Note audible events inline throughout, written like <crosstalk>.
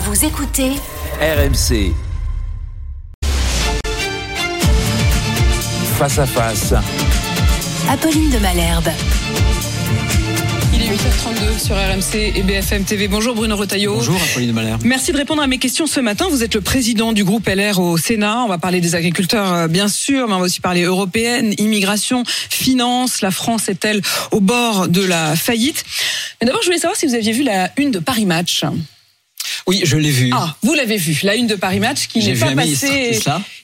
Vous écoutez RMC. Face à face. Apolline de Malherbe. Il est 8h32 sur RMC et BFM TV. Bonjour Bruno Retailleau. Bonjour Apolline de Malherbe. Merci de répondre à mes questions ce matin. Vous êtes le président du groupe LR au Sénat. On va parler des agriculteurs euh, bien sûr, mais on va aussi parler européenne, immigration, finance. La France est-elle au bord de la faillite? Mais d'abord, je voulais savoir si vous aviez vu la une de Paris Match. Oui, je l'ai vu. Ah, vous l'avez vu, la une de Paris Match qui n'est pas passée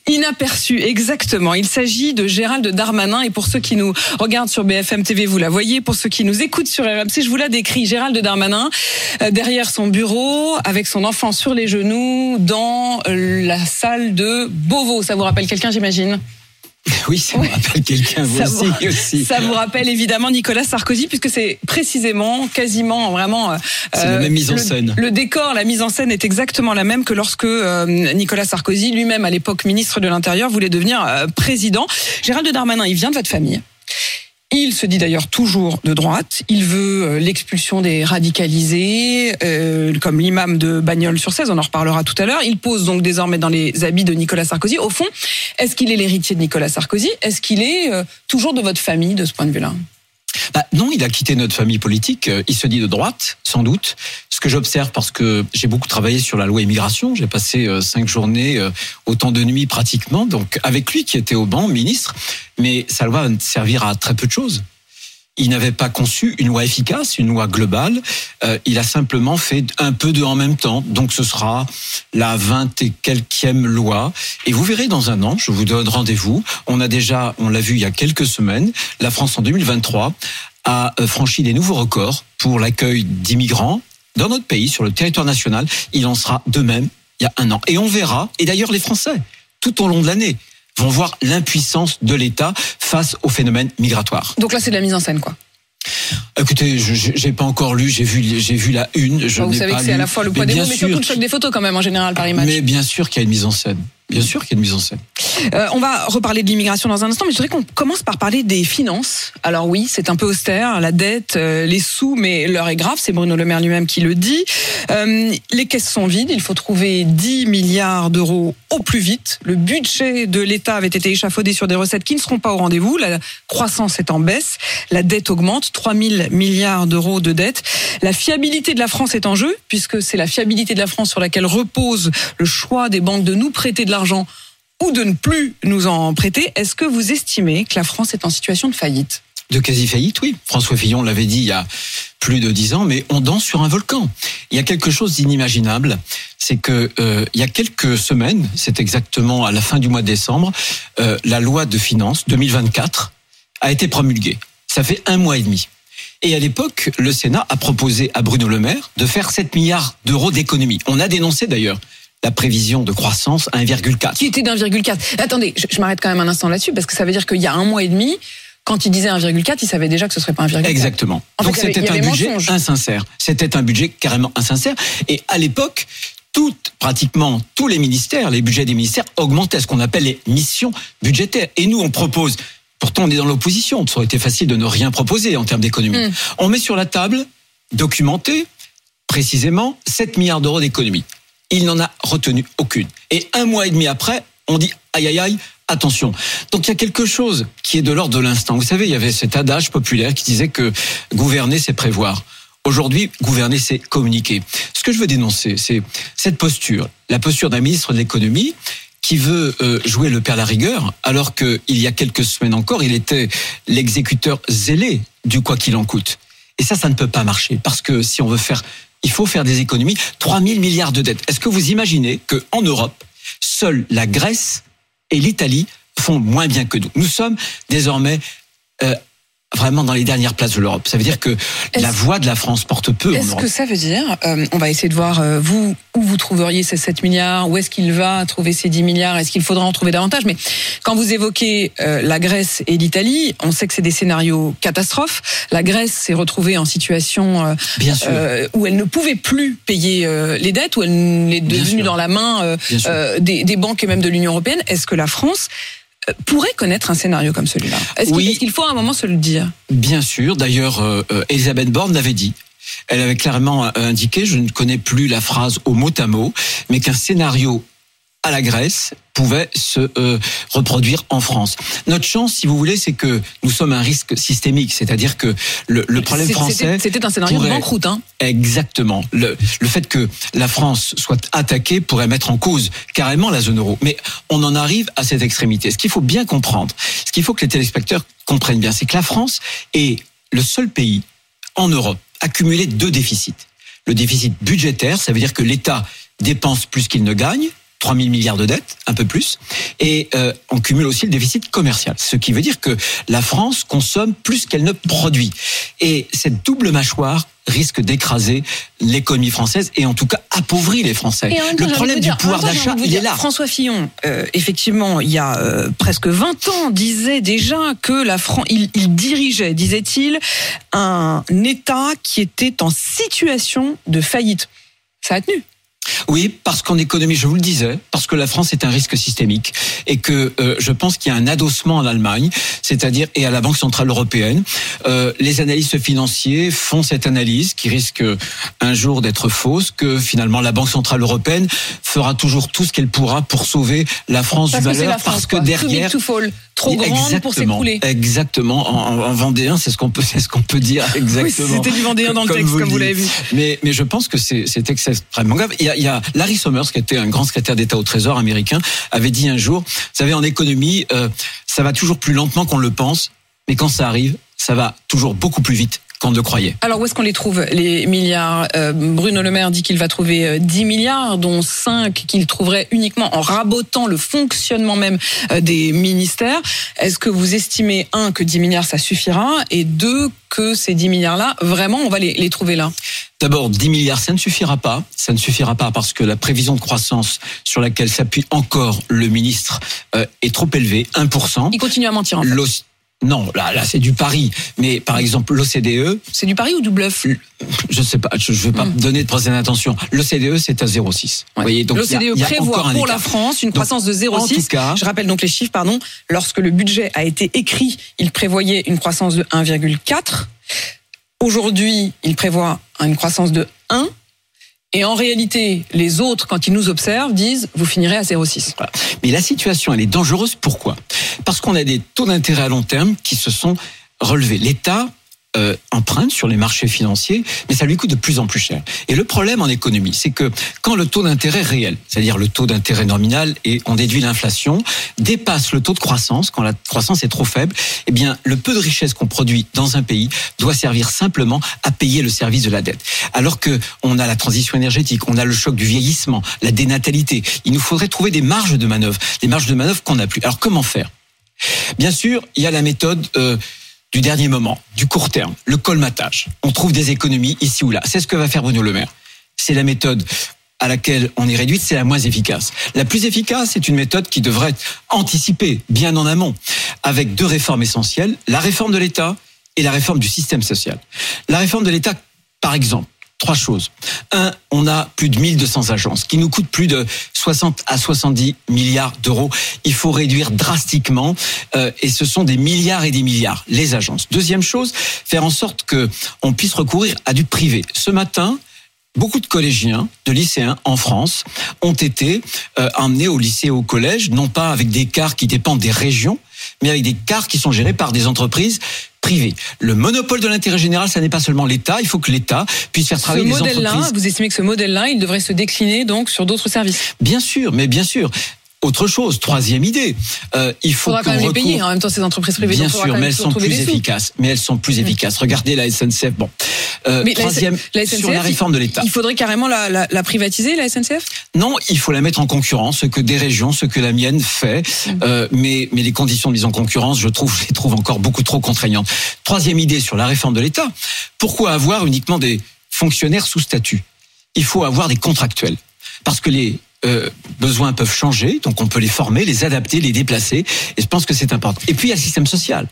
inaperçue. Exactement. Il s'agit de Gérald Darmanin et pour ceux qui nous regardent sur BFM TV, vous la voyez. Pour ceux qui nous écoutent sur RMC, je vous la décris. Gérald Darmanin euh, derrière son bureau avec son enfant sur les genoux dans la salle de Beauvau. Ça vous rappelle quelqu'un, j'imagine? <laughs> Oui, ça me rappelle quelqu'un, aussi, aussi. Ça vous rappelle évidemment Nicolas Sarkozy, puisque c'est précisément, quasiment, vraiment. euh, C'est la même mise en le- scène. Le décor, la mise en scène est exactement la même que lorsque euh, Nicolas Sarkozy, lui-même à l'époque ministre de l'Intérieur, voulait devenir euh, président. Gérald Darmanin, il vient de votre famille. Il se dit d'ailleurs toujours de droite. Il veut euh, l'expulsion des radicalisés, euh, comme l'imam de Bagnols-sur-Cèze. On en reparlera tout à l'heure. Il pose donc désormais dans les habits de Nicolas Sarkozy. Au fond, est-ce qu'il est l'héritier de Nicolas Sarkozy? Est-ce qu'il est euh, toujours de votre famille de ce point de vue-là? Bah, non, il a quitté notre famille politique. Euh, Il se dit de droite, sans doute. Ce que j'observe, parce que j'ai beaucoup travaillé sur la loi immigration, j'ai passé euh, cinq journées, euh, autant de nuits pratiquement, donc avec lui qui était au banc, ministre. Mais sa loi ne servir à très peu de choses. Il n'avait pas conçu une loi efficace, une loi globale. Euh, il a simplement fait un peu de en même temps. Donc ce sera la vingt et quelquième loi. Et vous verrez dans un an, je vous donne rendez-vous. On a déjà, on l'a vu il y a quelques semaines, la France en 2023 a euh, franchi des nouveaux records pour l'accueil d'immigrants dans notre pays, sur le territoire national. Il en sera de même il y a un an. Et on verra, et d'ailleurs les Français, tout au long de l'année, vont voir l'impuissance de l'État face au phénomène migratoire. Donc là, c'est de la mise en scène, quoi. Écoutez, je j'ai pas encore lu, j'ai vu, j'ai vu la une. Je Bah, vous n'ai savez pas que c'est à la fois le poids Mais des mots, mais surtout le choc des photos, quand même, en général, Paris Match. Mais bien sûr qu'il y a une mise en scène. Bien sûr qu'il y a une mise en scène. Euh, on va reparler de l'immigration dans un instant, mais je voudrais qu'on commence par parler des finances. Alors oui, c'est un peu austère, la dette, euh, les sous, mais l'heure est grave, c'est Bruno Le Maire lui-même qui le dit. Euh, les caisses sont vides, il faut trouver 10 milliards d'euros au plus vite. Le budget de l'État avait été échafaudé sur des recettes qui ne seront pas au rendez-vous. La croissance est en baisse, la dette augmente, 3 000 milliards d'euros de dette. La fiabilité de la France est en jeu, puisque c'est la fiabilité de la France sur laquelle repose le choix des banques de nous prêter de l'argent ou de ne plus nous en prêter. Est-ce que vous estimez que la France est en situation de faillite? De quasi-faillite, oui. François Fillon l'avait dit il y a plus de dix ans, mais on danse sur un volcan. Il y a quelque chose d'inimaginable, c'est que euh, il y a quelques semaines, c'est exactement à la fin du mois de décembre, euh, la loi de finances 2024 a été promulguée. Ça fait un mois et demi. Et à l'époque, le Sénat a proposé à Bruno Le Maire de faire 7 milliards d'euros d'économies. On a dénoncé d'ailleurs la prévision de croissance à 1,4. Qui était d'1,4 Attendez, je, je m'arrête quand même un instant là-dessus, parce que ça veut dire qu'il y a un mois et demi, quand il disait 1,4, il savait déjà que ce serait pas 1,4. Exactement. En Donc c'était un budget mensonge. insincère. C'était un budget carrément insincère. Et à l'époque, toutes, pratiquement tous les ministères, les budgets des ministères augmentaient ce qu'on appelle les missions budgétaires. Et nous, on propose. Pourtant, on est dans l'opposition. Ça aurait été facile de ne rien proposer en termes d'économie. Mm. On met sur la table, documenté, précisément, 7 milliards d'euros d'économie. Il n'en a retenu aucune. Et un mois et demi après, on dit aïe aïe aïe, attention. Donc il y a quelque chose qui est de l'ordre de l'instant. Vous savez, il y avait cet adage populaire qui disait que gouverner, c'est prévoir. Aujourd'hui, gouverner, c'est communiquer. Ce que je veux dénoncer, c'est cette posture, la posture d'un ministre de l'économie qui veut euh, jouer le père la rigueur, alors qu'il y a quelques semaines encore, il était l'exécuteur zélé du quoi qu'il en coûte. Et ça, ça ne peut pas marcher, parce que si on veut faire, il faut faire des économies, 3 000 milliards de dettes. Est-ce que vous imaginez qu'en Europe, seule la Grèce et l'Italie font moins bien que nous? Nous sommes désormais euh, vraiment dans les dernières places de l'Europe. Ça veut dire que la voix de la France porte peu Est-ce que ça veut dire, euh, on va essayer de voir euh, vous où vous trouveriez ces 7 milliards, où est-ce qu'il va trouver ces 10 milliards, est-ce qu'il faudra en trouver davantage? Mais quand vous évoquez euh, la Grèce et l'Italie, on sait que c'est des scénarios catastrophes. La Grèce s'est retrouvée en situation Bien sûr. où elle ne pouvait plus payer les dettes, où elle est devenue dans la main des, des banques et même de l'Union européenne. Est-ce que la France pourrait connaître un scénario comme celui-là Est-ce qu'il faut à un moment se le dire? Bien sûr. D'ailleurs, euh, euh, Elisabeth Borne l'avait dit. Elle avait clairement euh, indiqué, je ne connais plus la phrase au mot à mot, mais qu'un scénario à la Grèce pouvait se euh, reproduire en France. Notre chance, si vous voulez, c'est que nous sommes un risque systémique, c'est-à-dire que le, le problème français, c'était- un scénario de banqueroute. Hein. Exactement. Le, le fait que la France soit attaquée pourrait mettre en cause carrément la zone euro. Mais on en arrive à cette extrémité. Ce qu'il faut bien comprendre, ce qu'il faut que les téléspectateurs comprennent bien, c'est que la France est le seul pays en Europe à cumuler deux déficits. Le déficit budgétaire, ça veut dire que l'État dépense plus qu'il ne gagne. 3 000 milliards de dettes, un peu plus, et euh, on cumule aussi le déficit commercial, ce qui veut dire que la France consomme plus qu'elle ne produit. Et cette double mâchoire risque d'écraser l'économie française et en tout cas appauvrir les Français. Temps, Le problème du dire- pouvoir d'achat, il est là. François Fillon, euh, effectivement, il y a euh, presque 20 ans, disait déjà que la France, il, il dirigeait, disait-il, un État qui était en situation de faillite. Ça a tenu. Oui, parce qu'en économie, je vous le disais, parce que la France est un risque systémique et que euh, je pense qu'il y a un adossement en Allemagne, c'est-à-dire et à la Banque centrale européenne. Euh, les analystes financiers font cette analyse qui risque euh, un jour d'être fausse, que finalement la Banque centrale européenne fera toujours tout ce qu'elle pourra pour sauver la France Parce du la France, parce que derrière Trop grande pour s'écrouler. Exactement. En, en- en vendéen, c'est ce qu'on peut, <laughs> c'est ce qu'on peut dire exactement. c'était du vendéen dans le texte, vous comme vous l'avez vu. Mais, mais je pense que c'est, c'est extrêmement grave. Il y, a, il y a Larry Summers, qui était un grand secrétaire d'État au Trésor américain, avait dit un jour, vous savez, en économie, euh, ça va toujours plus lentement qu'on le pense, mais quand ça arrive, ça va toujours beaucoup plus vite qu'on ne le croyait. Alors où est-ce qu'on les trouve les milliards? Euh, Bruno Le Maire dit qu'il va trouver euh, 10 milliards, dont 5 qu'il trouverait uniquement en rabotant le fonctionnement même euh, des ministères. Est-ce que vous estimez un que 10 milliards ça suffira? Et deux que ces 10 milliards là vraiment on va les, les trouver là? D'abord, 10 milliards, ça ne suffira pas. Ça ne suffira pas parce que la prévision de croissance sur laquelle s'appuie encore le ministre euh, est trop élevée, 1%. Il continue à mentir en fait. Non, là, là, c'est du pari. Mais par exemple, l'OCDE, C'est du pari ou du bluff? je sais pas, je ne veux pas Hmm. donner de prochaine attention. L'OCDE, c'est à 0,6. Vous voyez, donc il y a- L'OCDE prévoit pour la. France une Donc, croissance de En tout 0,6. cas, Je rappelle donc les chiffres, pardon. Lorsque le budget a été écrit, il prévoyait une croissance de 1,4. Aujourd'hui, il prévoit une croissance de 1. Et en réalité, les autres, quand ils nous observent, disent vous finirez à 0,6. Voilà. Mais la situation, elle est dangereuse. Pourquoi? Parce qu'on a des taux d'intérêt à long terme qui se sont relevés. L'État euh, emprunte sur les marchés financiers, mais ça lui coûte de plus en plus cher. Et le problème en économie, c'est que quand le taux d'intérêt réel, c'est-à-dire le taux d'intérêt nominal et on déduit l'inflation, dépasse le taux de croissance, quand la croissance est trop faible, eh bien le peu de richesse qu'on produit dans un pays doit servir simplement à payer le service de la dette. Alors que on a la transition énergétique, on a le choc du vieillissement, la dénatalité. Il nous faudrait trouver des marges de manœuvre, des marges de manœuvre qu'on n'a plus. Alors comment faire? Bien sûr, il y a la méthode euh, du dernier moment, du court terme, le colmatage. On trouve des économies ici ou là. C'est ce que va faire Bruno Le Maire. C'est la méthode à laquelle on est réduite, c'est la moins efficace. La plus efficace, c'est une méthode qui devrait être anticipée bien en amont, avec deux réformes essentielles, la réforme de l'État et la réforme du système social. La réforme de l'État, par exemple, trois choses. Un, on a plus de 1200 agences qui nous coûtent plus de 60 à 70 milliards d'euros. Il faut réduire drastiquement euh, et ce sont des milliards et des milliards les agences. Deuxième chose, faire en sorte que on puisse recourir à du privé. Ce matin, Beaucoup de collégiens, de lycéens en France ont été euh, emmenés au lycée et au collège, non pas avec des cars qui dépendent des régions, mais avec des cars qui sont gérés par des entreprises Le monopole de l'intérêt général, ça n'est pas seulement l'État, il faut que l'État puisse faire Ce travailler des modèle-là, entreprises. vous estimez que ce modèle-là, il devrait se décliner donc sur d'autres services Bien sûr, mais bien sûr. Autre chose, troisième idée, euh, il faut qu'on même les payer. recourt- En même temps, ces entreprises privées. Bien sûr, mais elles sont plus efficaces. Mais elles sont plus efficaces. Regardez la SNCF. Bon, Euh, Mais troisième la sur la SNCF, réforme de l'État. Il faudrait carrément la, la- la privatiser, la SNCF Non, il faut la mettre en concurrence, ce que des régions, ce que la mienne fait. Mm. Euh, mais, mais les conditions de mise en concurrence, je trouve, je <laughs> les trouve encore beaucoup trop contraignantes. Troisième idée sur la réforme de l'État. Pourquoi avoir uniquement des fonctionnaires sous statut? Il faut avoir des contractuels. Parce que les euh, besoins peuvent changer, donc on peut les former, les adapter, les déplacer. Et je pense que c'est important. Et puis il y a le système social.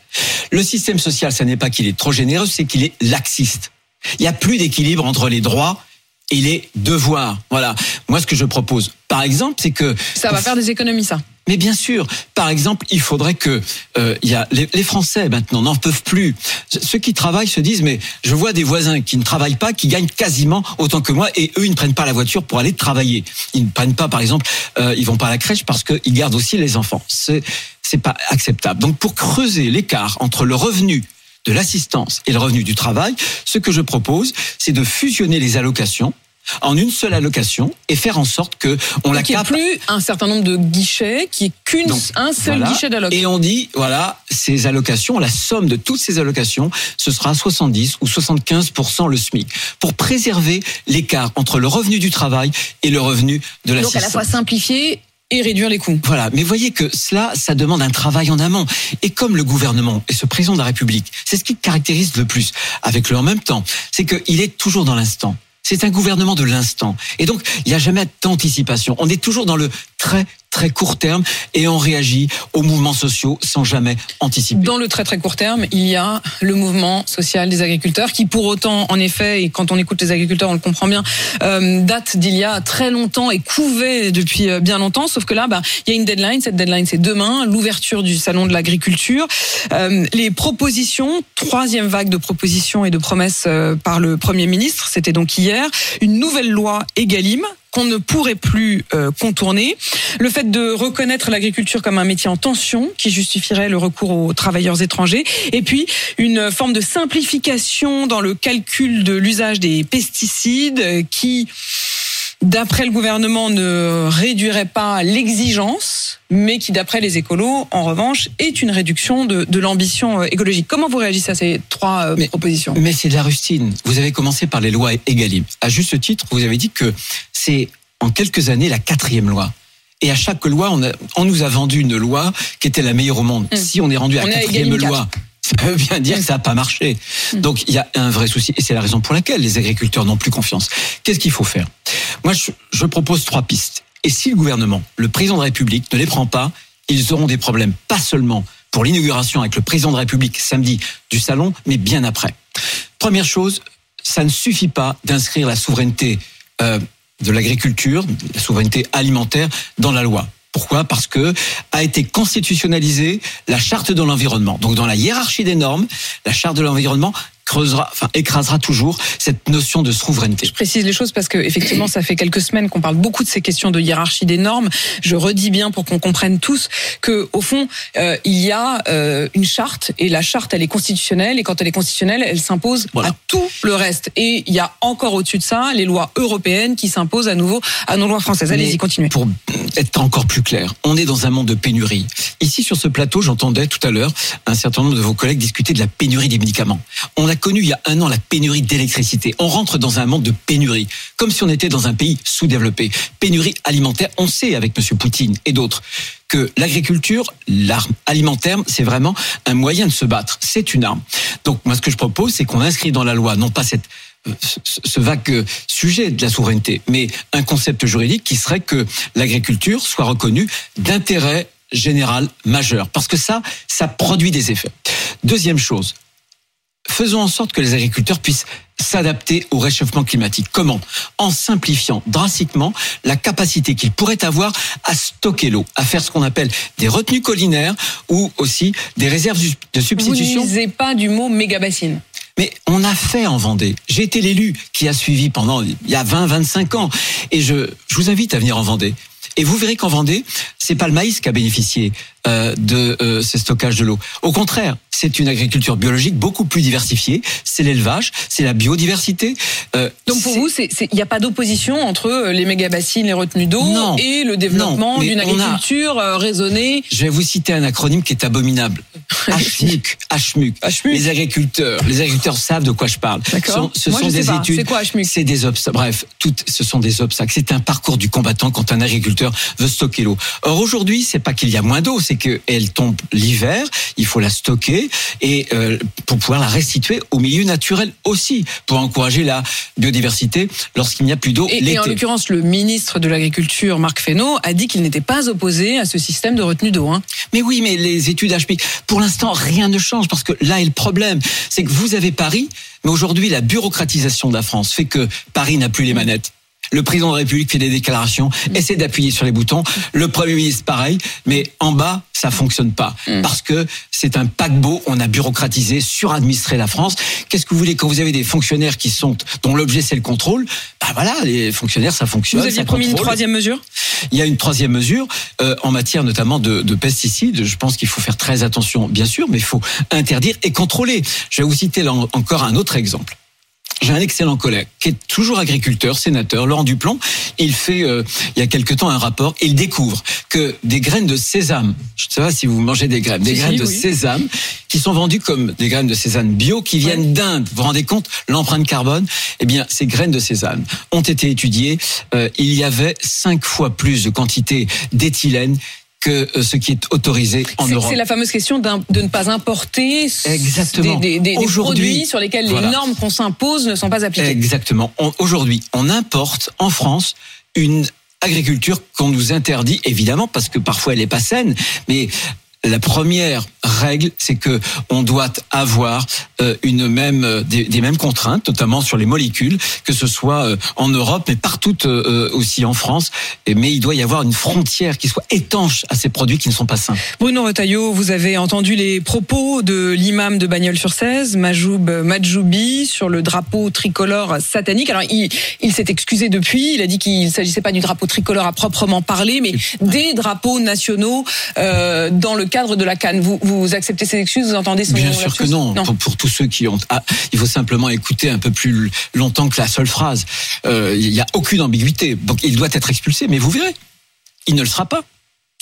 Le système social, ça n'est pas qu'il est trop généreux, c'est qu'il est laxiste. Il n'y a plus d'équilibre entre les droits et les devoirs. Voilà. Moi, ce que je propose, par exemple, c'est que Ça va faire des économies, ça. Mais bien sûr, par exemple, il faudrait que euh, y a les, les Français maintenant n'en peuvent plus. Ceux qui travaillent se disent mais je vois des voisins qui ne travaillent pas, qui gagnent quasiment autant que moi, et eux ils ne prennent pas la voiture pour aller travailler. Ils ne prennent pas, par exemple, euh, ils vont pas à la crèche parce qu'ils gardent aussi les enfants. C'est c'est pas acceptable. Donc pour creuser l'écart entre le revenu de l'assistance et le revenu du travail, ce que je propose, c'est de fusionner les allocations en une seule allocation et faire en sorte que on la Qu'il n'y ait capte plus un certain nombre de guichets, qui est qu'une, donc, un seul voilà. guichet d'alloc. Et on dit, voilà, ces allocations, la somme de toutes ces allocations, ce sera 70 ou 75% le SMIC. Pour préserver l'écart entre le revenu du travail et le revenu de Donc à la fois simplifier et réduire les coûts. Voilà, mais voyez que cela, ça demande un travail en amont. Et comme le gouvernement et ce président de la République, c'est ce qui le caractérise le plus, avec le en même temps, c'est qu'il est toujours dans l'instant. C'est un gouvernement de l'instant. Et donc, il n'y a jamais d'anticipation. On est toujours dans le très, très court terme et on réagit aux mouvements sociaux sans jamais anticiper. Dans le très très court terme, il y a le mouvement social des agriculteurs qui, pour autant, en effet, et quand on écoute les agriculteurs, on le comprend bien, euh, date d'il y a très longtemps et couvait depuis euh, bien longtemps. Sauf que là, bah, il y a une deadline. Cette deadline, c'est demain, l'ouverture du salon de l'agriculture. Euh, les propositions, troisième vague de propositions et de promesses par le Premier ministre, c'était donc hier, une nouvelle loi Egalim qu'on ne pourrait plus euh, contourner. Le fait de reconnaître l'agriculture comme un métier en tension qui justifierait le recours aux travailleurs étrangers. Et puis une forme de simplification dans le calcul de l'usage des pesticides qui, d'après le gouvernement, ne réduirait pas l'exigence, mais qui, d'après les écolos, en revanche, est une réduction de, de l'ambition euh, écologique. Comment vous réagissez à ces trois euh, Mais- propositions? Mais c'est de la rustine. Vous avez commencé par les lois Egalim. À juste titre, vous avez dit que c'est en quelques années la quatrième loi. Et à chaque loi, on, a- on nous a vendu une loi qui était la meilleure au monde. Mm. Si on est rendu à On la quatrième loi, ça <laughs> veut bien dire que ça n'a pas marché. Donc il y a un vrai souci. Et c'est la raison pour laquelle les agriculteurs n'ont plus confiance. Qu'est-ce qu'il faut faire? Moi, je, propose trois pistes. Et si le gouvernement, le président de la République ne les prend pas, ils auront des problèmes, pas seulement pour l'inauguration avec le président de la République samedi du salon, mais bien après. Première chose, ça ne suffit pas d'inscrire la souveraineté euh, de l'agriculture, la souveraineté alimentaire dans la loi. Pourquoi? Parce que a été constitutionnalisée la charte de l'environnement. Donc dans la hiérarchie des normes, la charte de l'environnement creusera, enfin écrasera toujours cette notion de souveraineté. Je précise les choses parce que effectivement, ça fait quelques semaines qu'on parle beaucoup de ces questions de hiérarchie des normes. Je redis bien pour qu'on comprenne tous que, au fond, euh, il y a euh, une charte et la charte, elle est constitutionnelle et quand elle est constitutionnelle, elle s'impose Voilà. à tout le reste. Et il y a encore au-dessus de ça les lois européennes qui s'imposent à nouveau à nos lois françaises. Allez-y, continuez. Pour être encore plus clair, on est dans un monde de pénurie. Ici, sur ce plateau, j'entendais tout à l'heure un certain nombre de vos collègues discuter de la pénurie des médicaments. On a connu il y a un an la pénurie d'électricité. On rentre dans un monde de pénurie, comme si on était dans un pays sous-développé. Pénurie alimentaire, on sait avec Monsieur Poutine et d'autres que l'agriculture, l'arme alimentaire, c'est vraiment un moyen de se battre. C'est une arme. Donc moi, ce que je propose, c'est qu'on inscrit dans la loi non pas cette ce- ce vague euh, sujet de la souveraineté, mais un concept juridique qui serait que l'agriculture soit reconnue d'intérêt général majeur, parce que ça, ça produit des effets. Deuxième chose, faisons en sorte que les agriculteurs puissent s'adapter au réchauffement climatique. Comment? En simplifiant drastiquement la capacité qu'ils pourraient avoir à stocker l'eau, à faire ce qu'on appelle des retenues collinaires ou aussi des réserves de Vous substitution. n'usez pas du mot méga bassine. Mais on a fait en Vendée. J'ai été l'élu qui a suivi pendant il y a 20, 25 ans. Et je, je vous invite à venir en Vendée. Et vous verrez qu'en Vendée, c'est pas le maïs qui a bénéficié de euh, ces stockages de l'eau. Au contraire, c'est une agriculture biologique beaucoup plus diversifiée. C'est l'élevage, c'est la biodiversité. Euh, Donc pour vous, il n'y a pas d'opposition entre euh, les méga-bassines, les retenues d'eau et le développement d'une a- agriculture euh, raisonnée. Je vais vous citer un acronyme qui est abominable. <laughs> HMUC. HMUC. HMUC. Les agriculteurs, les agriculteurs savent de quoi je parle. D'accord. Ce sont, ce Moi, sont je sais des pas. études. C'est quoi HMUC C'est des obstacles. Bref, toutes, ce sont des obstacles. C'est un parcours du combattant quand un agriculteur veut stocker l'eau. Or aujourd'hui, c'est pas qu'il y a moins d'eau, c'est qu'elle tombe l'hiver. Il faut la stocker et euh, pour pouvoir la restituer au milieu naturel aussi, pour encourager la biodiversité lorsqu'il n'y a plus d'eau Et, en l'occurrence, le ministre de l'Agriculture, Marc Fesneau, a dit qu'il n'était pas opposé à ce système de retenue d'eau. hein. Mais oui, mais les études HPI, pour l'instant, rien ne change parce que là est le problème. C'est que vous avez Paris, mais aujourd'hui, la bureaucratisation de la France fait que Paris n'a plus les manettes. Le président de la République fait des déclarations, essaie d'appuyer sur les boutons. Le Premier ministre, pareil. Mais en bas, ça fonctionne pas. Parce que c'est un paquebot. On a bureaucratisé, suradministré la France. Qu'est-ce que vous voulez quand vous avez des fonctionnaires qui sont, dont l'objet c'est le contrôle? Bah voilà, les fonctionnaires, ça fonctionne. Vous aviez promis une troisième mesure? Il y a une troisième mesure euh, en matière notamment de, de pesticides. Je pense qu'il faut faire très attention, bien sûr, mais il faut interdire et contrôler. Je vais vous citer là encore un autre exemple. J'ai un excellent collègue qui est toujours agriculteur, sénateur, Laurent Duplon. Il fait, euh, il y a quelque temps, un rapport il découvre que des graines de sésame, je ne sais pas si vous mangez des graines, des Si, graines si, de oui. sésame qui sont vendues comme des graines de sésame bio qui viennent d'Inde. Vous vous rendez compte l'empreinte carbone? Eh bien, ces graines de sésame ont été étudiées. Euh, il y avait cinq fois plus de quantité d'éthylène que euh, ce qui est autorisé en Europe. c'est la fameuse question de ne pas importer Exactement. des, produits sur lesquels voilà. les normes qu'on s'impose ne sont pas appliquées. Exactement. Aujourd'hui, on importe en France une agriculture qu'on nous interdit, évidemment, parce que parfois elle est pas saine, mais la première règle, c'est que on doit avoir euh, une même euh, des, des mêmes contraintes, notamment sur les molécules, que ce soit euh, en Europe, mais partout aussi en France. Mais il doit y avoir une frontière qui soit étanche à ces produits qui ne sont pas sains. Bruno Retailleau, vous avez entendu les propos de l'imam de Bagnols-sur-Cèze, Majoub Majoubi, sur le drapeau tricolore satanique. Alors, il, il s'est excusé depuis. Il a dit qu'il ne s'agissait pas du drapeau tricolore à proprement parler, mais des drapeaux nationaux euh, dans le cadre de la Cannes. Vous, vous acceptez ces excuses Vous entendez son Bien sûr que non. Pour, pour tous ceux qui ont, ah, il faut simplement écouter un peu plus longtemps que la seule phrase. Euh, Il n'y a aucune ambiguïté. Donc il doit être expulsé, mais vous verrez, il ne le sera pas.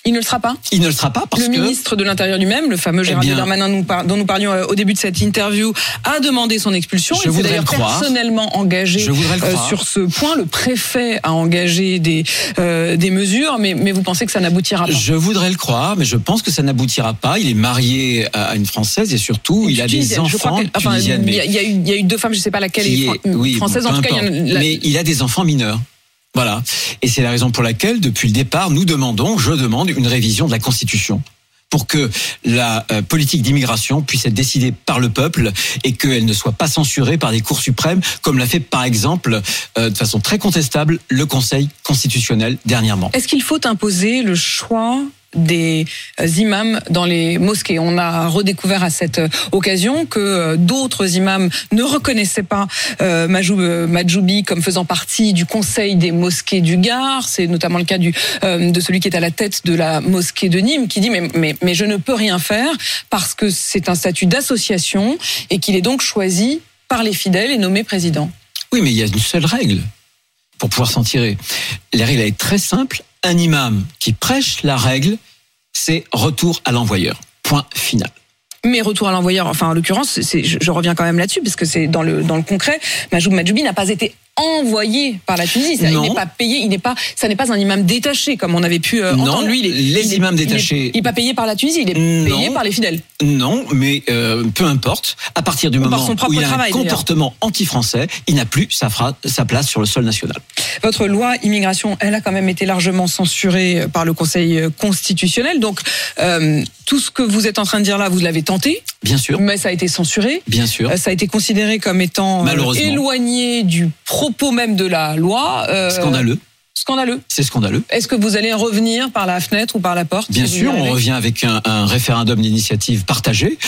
Il ne le sera pas Il ne le sera pas parce le que ministre de l'Intérieur lui-même, le fameux Gérald Eh bien- Darmanin nous par- dont nous parlions euh, au début de cette interview, a demandé son expulsion. Je Il s'est voudrais d'ailleurs le croire. personnellement engagé Je voudrais le euh, sur ce point. Le préfet a engagé des, euh, des mesures, mais, mais vous pensez que ça n'aboutira pas? Je voudrais le croire, mais je pense que ça n'aboutira pas. Il est marié à une française et surtout il a des Tunisienne, je crois enfants enfin, tunisiennes, il y, mais a- il y a eu, il y a eu deux femmes, je ne sais pas laquelle est, française. en tout peu cas, il y en a- importe. la- mais il a des enfants mineurs. Voilà. Et c'est la raison pour laquelle, depuis le départ, nous demandons, je demande, une révision de la Constitution pour que la euh, politique d'immigration puisse être décidée par le peuple et qu'elle ne soit pas censurée par des cours suprêmes, comme l'a fait par exemple, euh, de façon très contestable, le Conseil constitutionnel dernièrement. Est-ce qu'il faut imposer le choix des euh, imams dans les mosquées. On a redécouvert à cette euh, occasion que euh, d'autres imams ne reconnaissaient pas Majoub Majoubi comme faisant partie du conseil des mosquées du Gard. C'est notamment le cas de celui qui est à la tête de la mosquée de Nîmes qui dit mais, mais je ne peux rien faire parce que c'est un statut d'association et qu'il est donc choisi par les fidèles et nommé président. Oui, mais il y a une seule règle pour pouvoir s'en tirer. La règle est très simple. Un imam qui prêche la règle, c'est retour à l'envoyeur. Point final. Mais retour à l'envoyeur, enfin en l'occurrence, je reviens quand même là-dessus parce que c'est dans le dans le concret, Majoub Majoubi n'a pas été envoyé par la Tunisie. Ça, Il n'est pas payé, il n'est pas, ça n'est pas un imam détaché comme on avait pu euh, Non, entendre. Lui, il est- les il est- imams il détachés- Il n'est pas payé par la Tunisie, il est Non. payé par les fidèles. Non, mais euh, peu importe. À partir du moment où il a travail, un comportement anti-français, il n'a plus sa, fra- sa place sur le sol national. Votre loi immigration, elle a quand même été largement censurée par le Conseil constitutionnel. Donc euh, tout ce que vous êtes en train de dire là, vous l'avez tenté, Bien sûr, mais ça a été censuré. bien sûr. Euh, Ça a été considéré comme étant euh, Malheureusement. éloigné du propos même de la loi. euh, Scandaleux. Scandaleux. C'est scandaleux. Est-ce que vous allez revenir par la fenêtre ou par la porte Bien si sûr, on revient avec un, un référendum d'initiative partagée.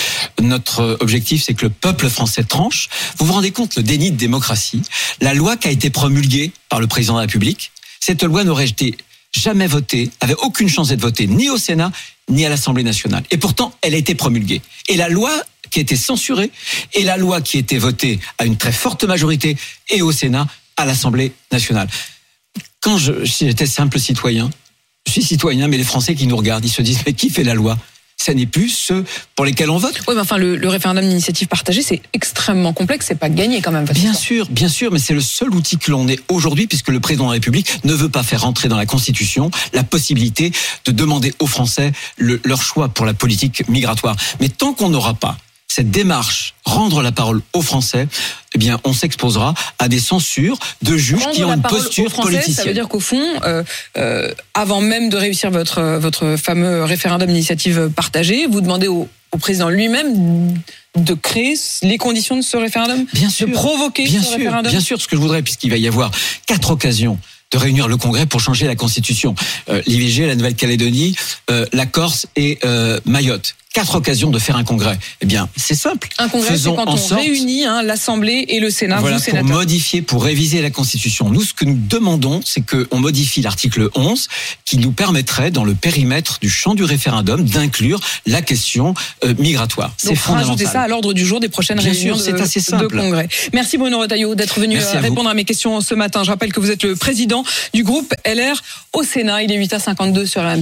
Notre objectif, c'est que le peuple français tranche. Vous vous rendez compte le déni de démocratie La loi qui a été promulguée par le président de la République, cette loi n'aurait été jamais votée, avait aucune chance d'être votée ni au Sénat ni à l'Assemblée nationale. Et pourtant, elle a été promulguée. Et la loi qui a été censurée et la loi qui a été votée à une très forte majorité et au Sénat, à l'Assemblée nationale. Quand j'étais simple citoyen, je suis citoyen, mais les Français qui nous regardent, ils se disent mais qui fait la loi? Ce n'est plus ceux pour lesquels on vote. Oui, mais enfin, le, le référendum d'initiative partagée, c'est extrêmement complexe. C'est pas gagné quand même. Bien sûr, bien sûr, mais c'est le seul outil que l'on ait aujourd'hui, puisque le président de la République ne veut pas faire entrer dans la Constitution la possibilité de demander aux Français le- leur choix pour la politique migratoire. Mais tant qu'on n'aura pas cette démarche, rendre la parole aux Français, eh bien, on s'exposera à des censures de juges qui ont une posture Français, Ça veut politicienne. dire qu'au fond, euh, euh, avant même de réussir votre votre fameux référendum d'initiative partagée, vous demandez au, au président lui-même de créer les conditions de ce référendum, Bien de sûr. provoquer Bien ce sûr, référendum. bien sûr, ce que je voudrais, puisqu'il va y avoir quatre occasions de réunir le Congrès pour changer la Constitution. Euh, L'IVG, la Nouvelle-Calédonie, euh, la Corse et euh, Mayotte. Quatre occasions de faire un Congrès. Eh bien, c'est simple. Un congrès, c'est quand on sorte- réunit hein, l'Assemblée et le Sénat, voilà, vous pour modifier, pour réviser la Constitution. Nous, ce que nous demandons, c'est qu'on modifie l'article 11 qui nous permettrait, dans le périmètre du champ du référendum, d'inclure la question euh, migratoire. C'est Donc, rajouter fondamental. ça à l'ordre du jour des prochaines Bien réunions sûr, c'est de, assez de simple. congrès. Merci Bruno Retailleau d'être venu euh, à vous. répondre à mes questions ce matin. Je rappelle que vous êtes le président du groupe LR au Sénat. Il est 8h52 sur RMC.